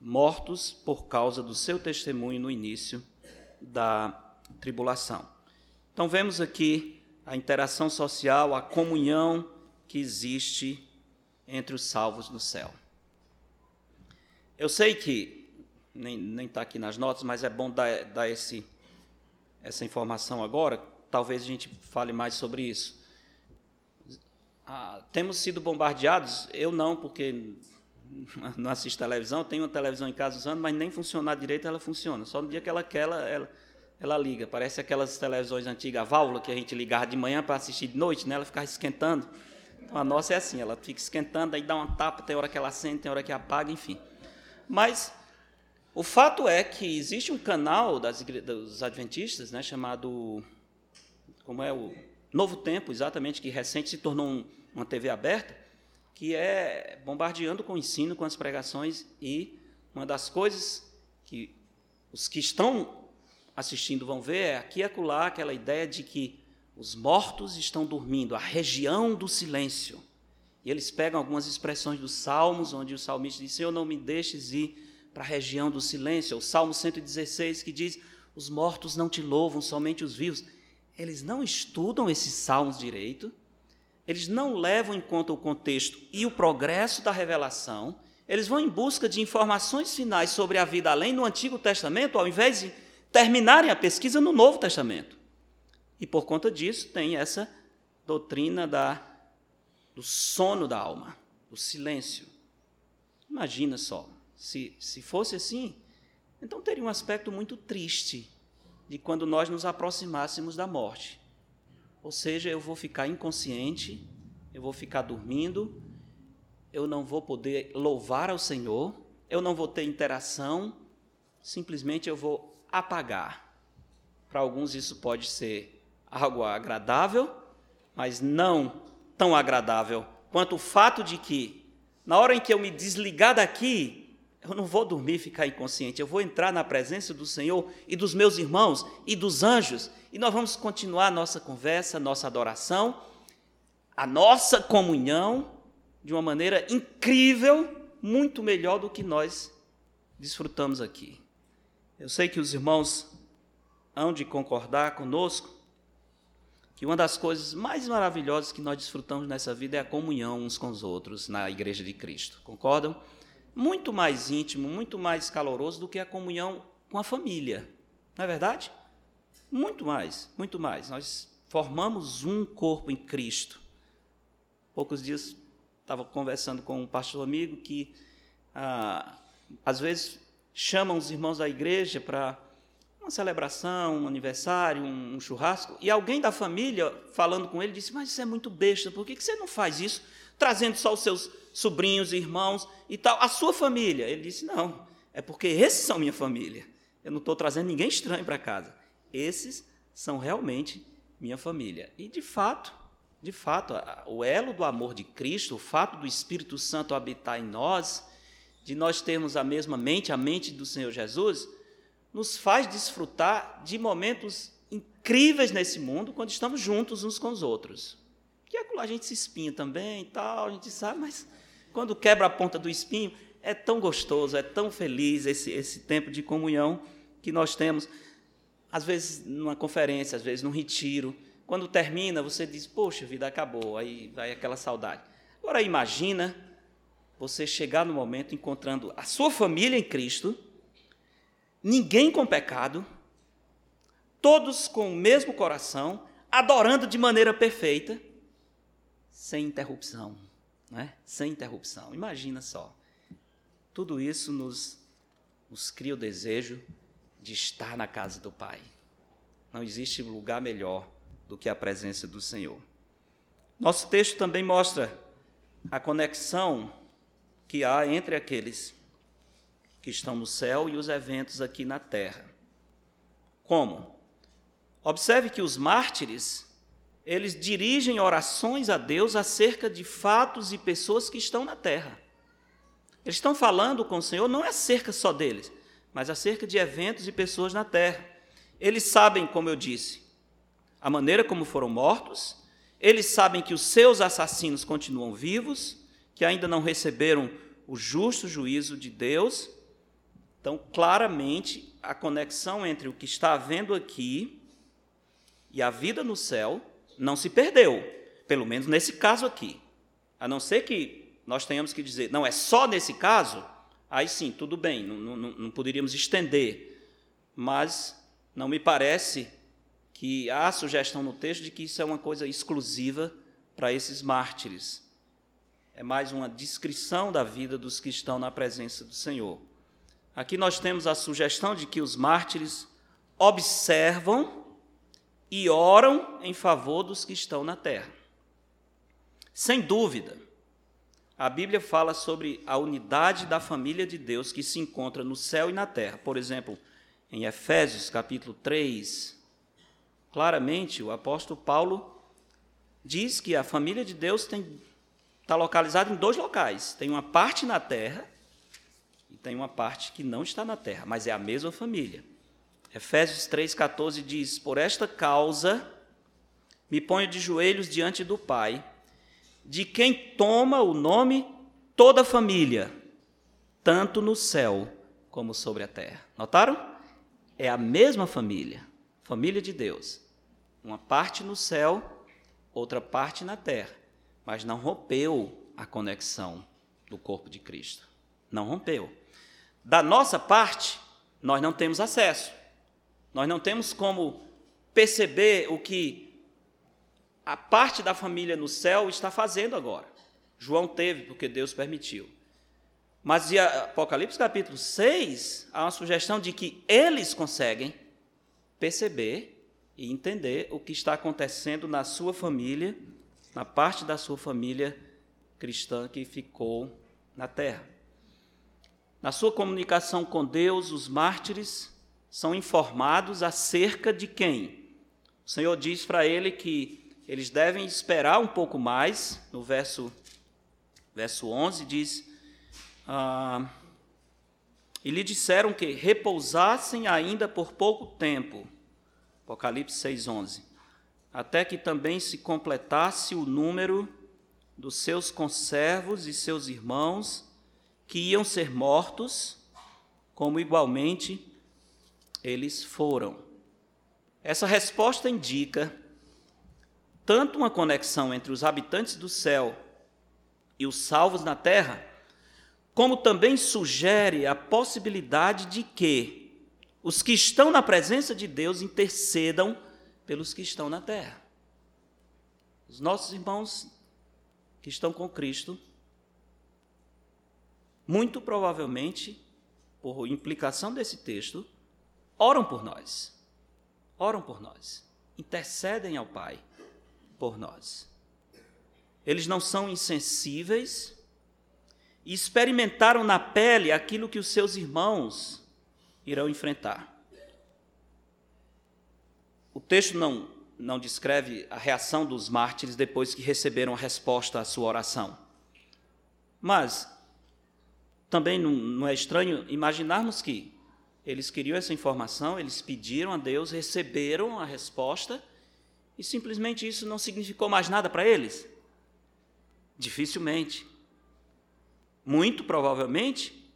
mortos por causa do seu testemunho no início da tribulação. Então vemos aqui a interação social, a comunhão que existe entre os salvos do céu. Eu sei que nem está aqui nas notas, mas é bom dar, dar esse, essa informação agora talvez a gente fale mais sobre isso. Ah, temos sido bombardeados, eu não, porque não assisto televisão, tenho uma televisão em casa usando, mas nem funcionar direito ela funciona. Só no dia que ela quer, ela, ela, ela liga. Parece aquelas televisões antigas, a válvula que a gente ligava de manhã para assistir de noite, né? ela ficava esquentando. Então a nossa é assim, ela fica esquentando, aí dá uma tapa, tem hora que ela acende, tem hora que apaga, enfim. Mas o fato é que existe um canal das, dos adventistas, né, chamado como é o Novo Tempo, exatamente, que recente se tornou um, uma TV aberta, que é bombardeando com o ensino, com as pregações, e uma das coisas que os que estão assistindo vão ver é aqui e acolá aquela ideia de que os mortos estão dormindo, a região do silêncio. E eles pegam algumas expressões dos Salmos, onde o salmista diz: Senhor, não me deixes ir para a região do silêncio. O Salmo 116 que diz: Os mortos não te louvam, somente os vivos. Eles não estudam esses salmos direito, eles não levam em conta o contexto e o progresso da revelação, eles vão em busca de informações finais sobre a vida além no Antigo Testamento, ao invés de terminarem a pesquisa no Novo Testamento. E por conta disso, tem essa doutrina da, do sono da alma, do silêncio. Imagina só, se, se fosse assim, então teria um aspecto muito triste de quando nós nos aproximássemos da morte. Ou seja, eu vou ficar inconsciente, eu vou ficar dormindo, eu não vou poder louvar ao Senhor, eu não vou ter interação, simplesmente eu vou apagar. Para alguns isso pode ser algo agradável, mas não tão agradável quanto o fato de que, na hora em que eu me desligar daqui, eu não vou dormir e ficar inconsciente, eu vou entrar na presença do Senhor e dos meus irmãos e dos anjos, e nós vamos continuar a nossa conversa, a nossa adoração, a nossa comunhão de uma maneira incrível, muito melhor do que nós desfrutamos aqui. Eu sei que os irmãos hão de concordar conosco que uma das coisas mais maravilhosas que nós desfrutamos nessa vida é a comunhão uns com os outros na Igreja de Cristo. Concordam? Muito mais íntimo, muito mais caloroso do que a comunhão com a família. Não é verdade? Muito mais, muito mais. Nós formamos um corpo em Cristo. Poucos dias estava conversando com um pastor amigo que ah, às vezes chamam os irmãos da igreja para uma celebração, um aniversário, um, um, churrasco, e alguém da família, falando com ele, disse: Mas isso é muito besta, por que, que você não faz isso? Trazendo só os seus sobrinhos, irmãos e tal, a sua família. Ele disse: Não, é porque esses são minha família. Eu não estou trazendo ninguém estranho para casa. Esses são realmente minha família. E de fato, de fato, o elo do amor de Cristo, o fato do Espírito Santo habitar em nós, de nós termos a mesma mente, a mente do Senhor Jesus, nos faz desfrutar de momentos incríveis nesse mundo quando estamos juntos uns com os outros. Que é a gente se espinha também e tal, a gente sabe, mas quando quebra a ponta do espinho, é tão gostoso, é tão feliz esse, esse tempo de comunhão que nós temos. Às vezes numa conferência, às vezes num retiro. Quando termina, você diz, poxa, vida acabou, aí vai aquela saudade. Agora imagina você chegar no momento encontrando a sua família em Cristo, ninguém com pecado, todos com o mesmo coração, adorando de maneira perfeita, sem interrupção, né? sem interrupção. Imagina só. Tudo isso nos, nos cria o desejo de estar na casa do Pai. Não existe lugar melhor do que a presença do Senhor. Nosso texto também mostra a conexão que há entre aqueles que estão no céu e os eventos aqui na terra. Como? Observe que os mártires, eles dirigem orações a Deus acerca de fatos e pessoas que estão na terra. Eles estão falando com o Senhor não é acerca só deles, mas acerca de eventos e pessoas na terra. Eles sabem, como eu disse, a maneira como foram mortos, eles sabem que os seus assassinos continuam vivos, que ainda não receberam o justo juízo de Deus então, claramente, a conexão entre o que está havendo aqui e a vida no céu não se perdeu, pelo menos nesse caso aqui. A não ser que nós tenhamos que dizer, não, é só nesse caso, aí sim, tudo bem, não, não, não poderíamos estender. Mas não me parece que há sugestão no texto de que isso é uma coisa exclusiva para esses mártires. É mais uma descrição da vida dos que estão na presença do Senhor. Aqui nós temos a sugestão de que os mártires observam e oram em favor dos que estão na terra. Sem dúvida, a Bíblia fala sobre a unidade da família de Deus que se encontra no céu e na terra. Por exemplo, em Efésios capítulo 3, claramente o apóstolo Paulo diz que a família de Deus tem, está localizada em dois locais: tem uma parte na terra tem uma parte que não está na terra, mas é a mesma família. Efésios 3,14 diz: Por esta causa me ponho de joelhos diante do Pai, de quem toma o nome toda a família, tanto no céu como sobre a terra. Notaram? É a mesma família, família de Deus. Uma parte no céu, outra parte na terra, mas não rompeu a conexão do corpo de Cristo. Não rompeu. Da nossa parte, nós não temos acesso. Nós não temos como perceber o que a parte da família no céu está fazendo agora. João teve, porque Deus permitiu. Mas em Apocalipse capítulo 6, há uma sugestão de que eles conseguem perceber e entender o que está acontecendo na sua família, na parte da sua família cristã que ficou na terra. Na sua comunicação com Deus, os mártires são informados acerca de quem? O Senhor diz para ele que eles devem esperar um pouco mais. No verso, verso 11 diz: ah, E lhe disseram que repousassem ainda por pouco tempo. Apocalipse 6,11. Até que também se completasse o número dos seus conservos e seus irmãos que iam ser mortos, como igualmente eles foram. Essa resposta indica tanto uma conexão entre os habitantes do céu e os salvos na terra, como também sugere a possibilidade de que os que estão na presença de Deus intercedam pelos que estão na terra. Os nossos irmãos que estão com Cristo, muito provavelmente, por implicação desse texto, oram por nós. Oram por nós. Intercedem ao Pai por nós. Eles não são insensíveis e experimentaram na pele aquilo que os seus irmãos irão enfrentar. O texto não, não descreve a reação dos mártires depois que receberam a resposta à sua oração. Mas também não, não é estranho imaginarmos que eles queriam essa informação, eles pediram a Deus, receberam a resposta e simplesmente isso não significou mais nada para eles? Dificilmente. Muito provavelmente,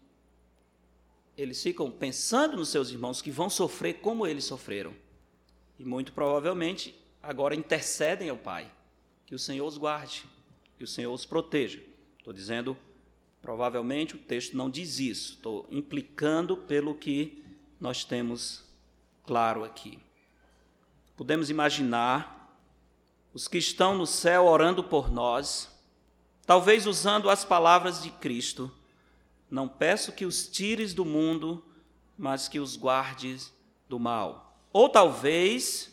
eles ficam pensando nos seus irmãos que vão sofrer como eles sofreram. E muito provavelmente agora intercedem ao Pai, que o Senhor os guarde, que o Senhor os proteja. Estou dizendo, provavelmente o texto não diz isso, estou implicando pelo que nós temos claro aqui. Podemos imaginar os que estão no céu orando por nós, talvez usando as palavras de Cristo: Não peço que os tires do mundo, mas que os guardes do mal. Ou talvez,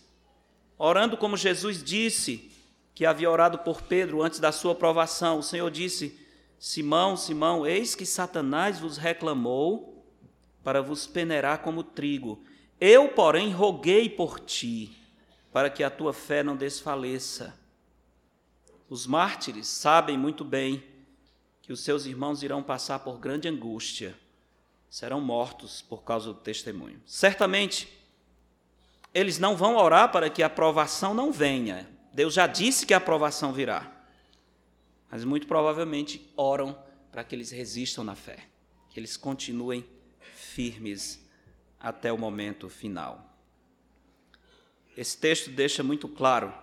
orando como Jesus disse, que havia orado por Pedro antes da sua provação, o Senhor disse: Simão, Simão, eis que Satanás vos reclamou para vos peneirar como trigo. Eu, porém, roguei por ti para que a tua fé não desfaleça. Os mártires sabem muito bem que os seus irmãos irão passar por grande angústia, serão mortos por causa do testemunho. Certamente, eles não vão orar para que a aprovação não venha. Deus já disse que a aprovação virá. Mas muito provavelmente oram para que eles resistam na fé, que eles continuem firmes até o momento final. Esse texto deixa muito claro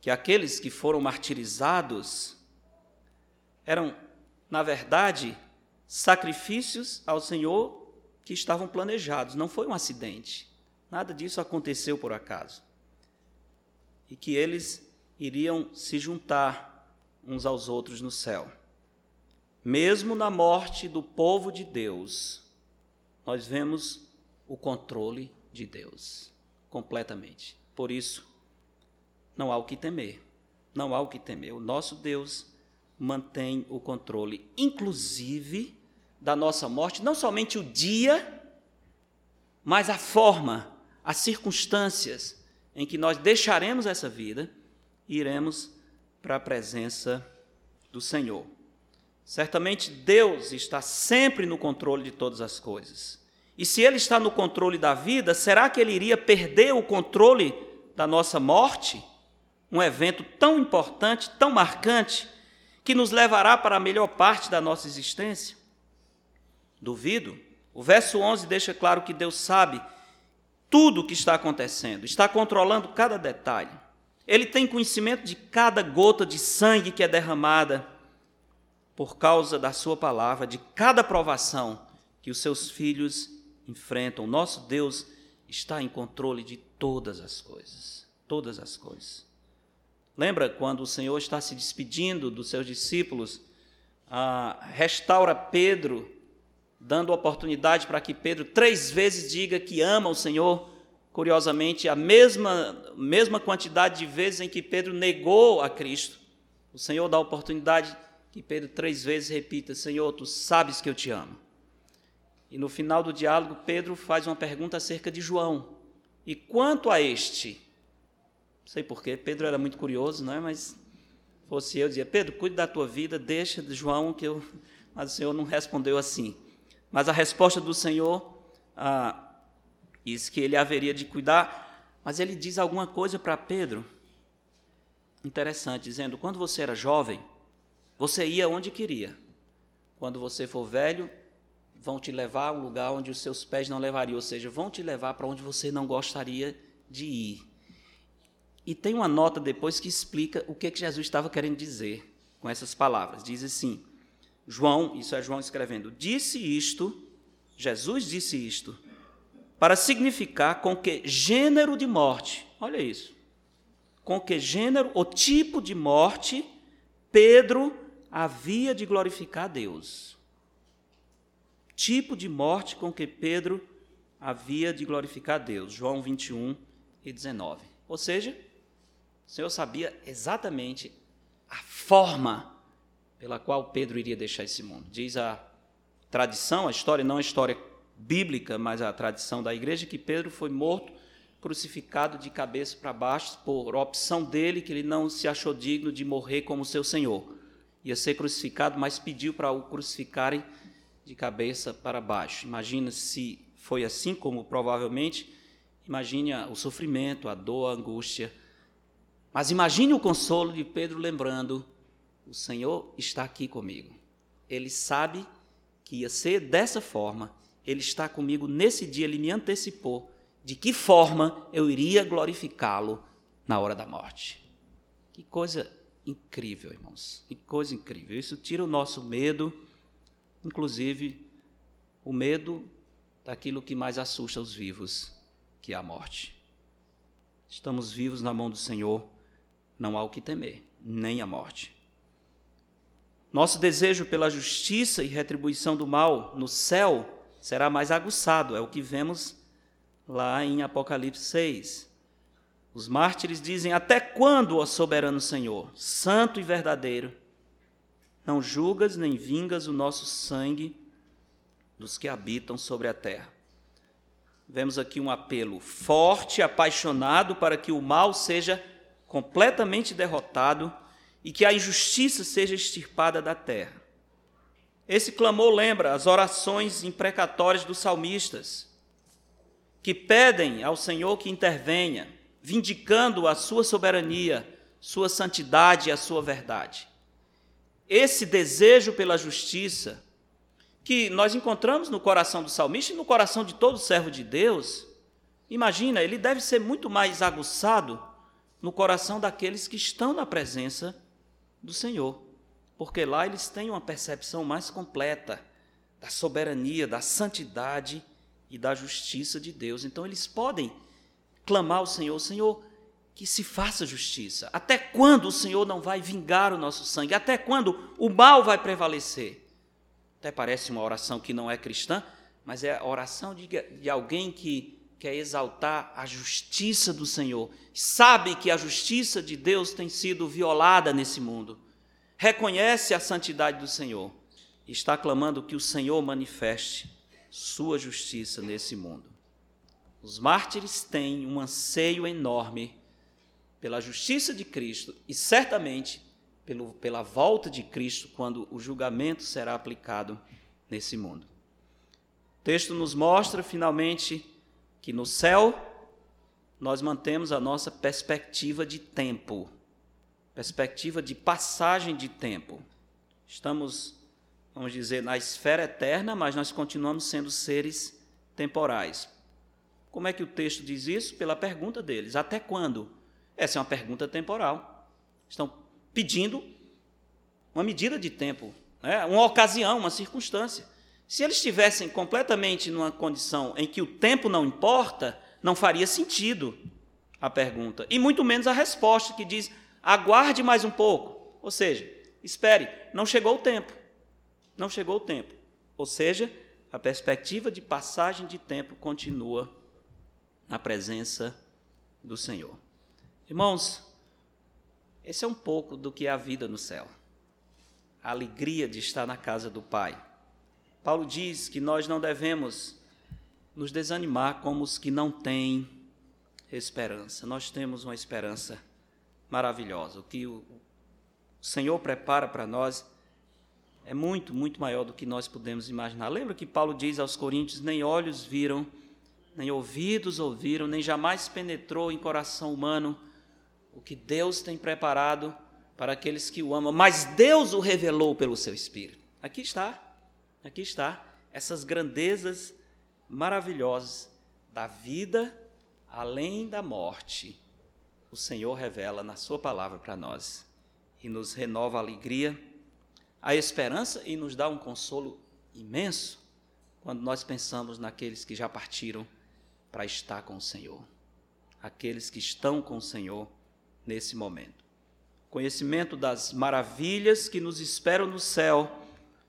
que aqueles que foram martirizados eram, na verdade, sacrifícios ao Senhor que estavam planejados, não foi um acidente. Nada disso aconteceu por acaso. E que eles iriam se juntar uns aos outros no céu. Mesmo na morte do povo de Deus, nós vemos o controle de Deus completamente. Por isso, não há o que temer. Não há o que temer. O nosso Deus mantém o controle, inclusive da nossa morte, não somente o dia, mas a forma, as circunstâncias em que nós deixaremos essa vida e iremos para a presença do Senhor. Certamente Deus está sempre no controle de todas as coisas. E se Ele está no controle da vida, será que Ele iria perder o controle da nossa morte, um evento tão importante, tão marcante, que nos levará para a melhor parte da nossa existência? Duvido. O verso 11 deixa claro que Deus sabe tudo o que está acontecendo, está controlando cada detalhe. Ele tem conhecimento de cada gota de sangue que é derramada por causa da Sua palavra, de cada provação que os seus filhos enfrentam. Nosso Deus está em controle de todas as coisas. Todas as coisas. Lembra quando o Senhor está se despedindo dos seus discípulos, ah, restaura Pedro, dando oportunidade para que Pedro três vezes diga que ama o Senhor. Curiosamente, a mesma, mesma quantidade de vezes em que Pedro negou a Cristo, o Senhor dá oportunidade que Pedro três vezes repita: Senhor, tu sabes que eu te amo. E no final do diálogo, Pedro faz uma pergunta acerca de João. E quanto a este? Não sei porquê, Pedro era muito curioso, não é? Mas fosse eu, dizia: Pedro, cuide da tua vida, deixa de João, que eu. Mas o Senhor não respondeu assim. Mas a resposta do Senhor ah, diz que ele haveria de cuidar, mas ele diz alguma coisa para Pedro. Interessante, dizendo: quando você era jovem, você ia onde queria. Quando você for velho, vão te levar a um lugar onde os seus pés não levariam, ou seja, vão te levar para onde você não gostaria de ir. E tem uma nota depois que explica o que, que Jesus estava querendo dizer com essas palavras. Diz assim: João, isso é João escrevendo, disse isto, Jesus disse isto, para significar com que gênero de morte, olha isso, com que gênero ou tipo de morte Pedro havia de glorificar Deus tipo de morte com que Pedro havia de glorificar Deus. João 21 e 19. Ou seja, o Senhor sabia exatamente a forma pela qual Pedro iria deixar esse mundo. Diz a tradição, a história não a história bíblica, mas a tradição da igreja, que Pedro foi morto, crucificado de cabeça para baixo, por opção dele, que ele não se achou digno de morrer como seu Senhor. Ia ser crucificado, mas pediu para o crucificarem de cabeça para baixo. Imagina se foi assim como provavelmente, imagine o sofrimento, a dor, a angústia. Mas imagine o consolo de Pedro lembrando: o Senhor está aqui comigo. Ele sabe que ia ser dessa forma. Ele está comigo nesse dia, ele me antecipou de que forma eu iria glorificá-lo na hora da morte. Que coisa incrível, irmãos. Que coisa incrível. Isso tira o nosso medo inclusive o medo daquilo que mais assusta os vivos, que é a morte. Estamos vivos na mão do Senhor, não há o que temer, nem a morte. Nosso desejo pela justiça e retribuição do mal no céu será mais aguçado, é o que vemos lá em Apocalipse 6. Os mártires dizem: Até quando, ó soberano Senhor, santo e verdadeiro, não julgas nem vingas o nosso sangue dos que habitam sobre a terra. Vemos aqui um apelo forte, apaixonado para que o mal seja completamente derrotado e que a injustiça seja extirpada da terra. Esse clamor lembra as orações imprecatórias dos salmistas, que pedem ao Senhor que intervenha, vindicando a sua soberania, sua santidade e a sua verdade esse desejo pela justiça que nós encontramos no coração do salmista e no coração de todo servo de Deus, imagina, ele deve ser muito mais aguçado no coração daqueles que estão na presença do Senhor, porque lá eles têm uma percepção mais completa da soberania, da santidade e da justiça de Deus. Então eles podem clamar ao Senhor: Senhor, que se faça justiça. Até quando o Senhor não vai vingar o nosso sangue? Até quando o mal vai prevalecer? Até parece uma oração que não é cristã, mas é a oração de, de alguém que quer exaltar a justiça do Senhor. Sabe que a justiça de Deus tem sido violada nesse mundo. Reconhece a santidade do Senhor. E está clamando que o Senhor manifeste sua justiça nesse mundo. Os mártires têm um anseio enorme pela justiça de Cristo e certamente pelo, pela volta de Cristo, quando o julgamento será aplicado nesse mundo. O texto nos mostra, finalmente, que no céu nós mantemos a nossa perspectiva de tempo, perspectiva de passagem de tempo. Estamos, vamos dizer, na esfera eterna, mas nós continuamos sendo seres temporais. Como é que o texto diz isso? Pela pergunta deles: até quando? Essa é uma pergunta temporal. Estão pedindo uma medida de tempo, né? uma ocasião, uma circunstância. Se eles estivessem completamente numa condição em que o tempo não importa, não faria sentido a pergunta, e muito menos a resposta que diz: aguarde mais um pouco. Ou seja, espere, não chegou o tempo. Não chegou o tempo. Ou seja, a perspectiva de passagem de tempo continua na presença do Senhor. Irmãos, esse é um pouco do que é a vida no céu. A alegria de estar na casa do Pai. Paulo diz que nós não devemos nos desanimar como os que não têm esperança. Nós temos uma esperança maravilhosa. O que o Senhor prepara para nós é muito, muito maior do que nós podemos imaginar. Lembra que Paulo diz aos Coríntios: nem olhos viram, nem ouvidos ouviram, nem jamais penetrou em coração humano o que Deus tem preparado para aqueles que o amam, mas Deus o revelou pelo seu Espírito. Aqui está, aqui está, essas grandezas maravilhosas da vida além da morte. O Senhor revela na Sua palavra para nós e nos renova a alegria, a esperança e nos dá um consolo imenso quando nós pensamos naqueles que já partiram para estar com o Senhor, aqueles que estão com o Senhor nesse momento. Conhecimento das maravilhas que nos esperam no céu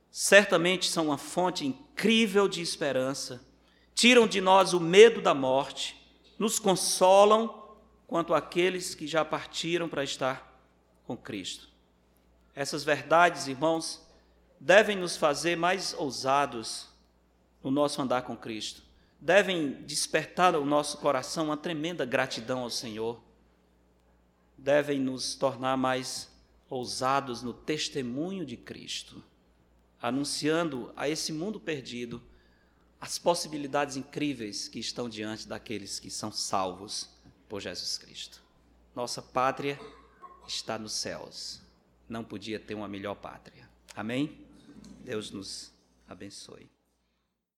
certamente são uma fonte incrível de esperança, tiram de nós o medo da morte, nos consolam quanto àqueles que já partiram para estar com Cristo. Essas verdades, irmãos, devem nos fazer mais ousados no nosso andar com Cristo devem despertar no nosso coração uma tremenda gratidão ao Senhor, devem nos tornar mais ousados no testemunho de Cristo, anunciando a esse mundo perdido as possibilidades incríveis que estão diante daqueles que são salvos por Jesus Cristo. Nossa pátria está nos céus. Não podia ter uma melhor pátria. Amém? Deus nos abençoe.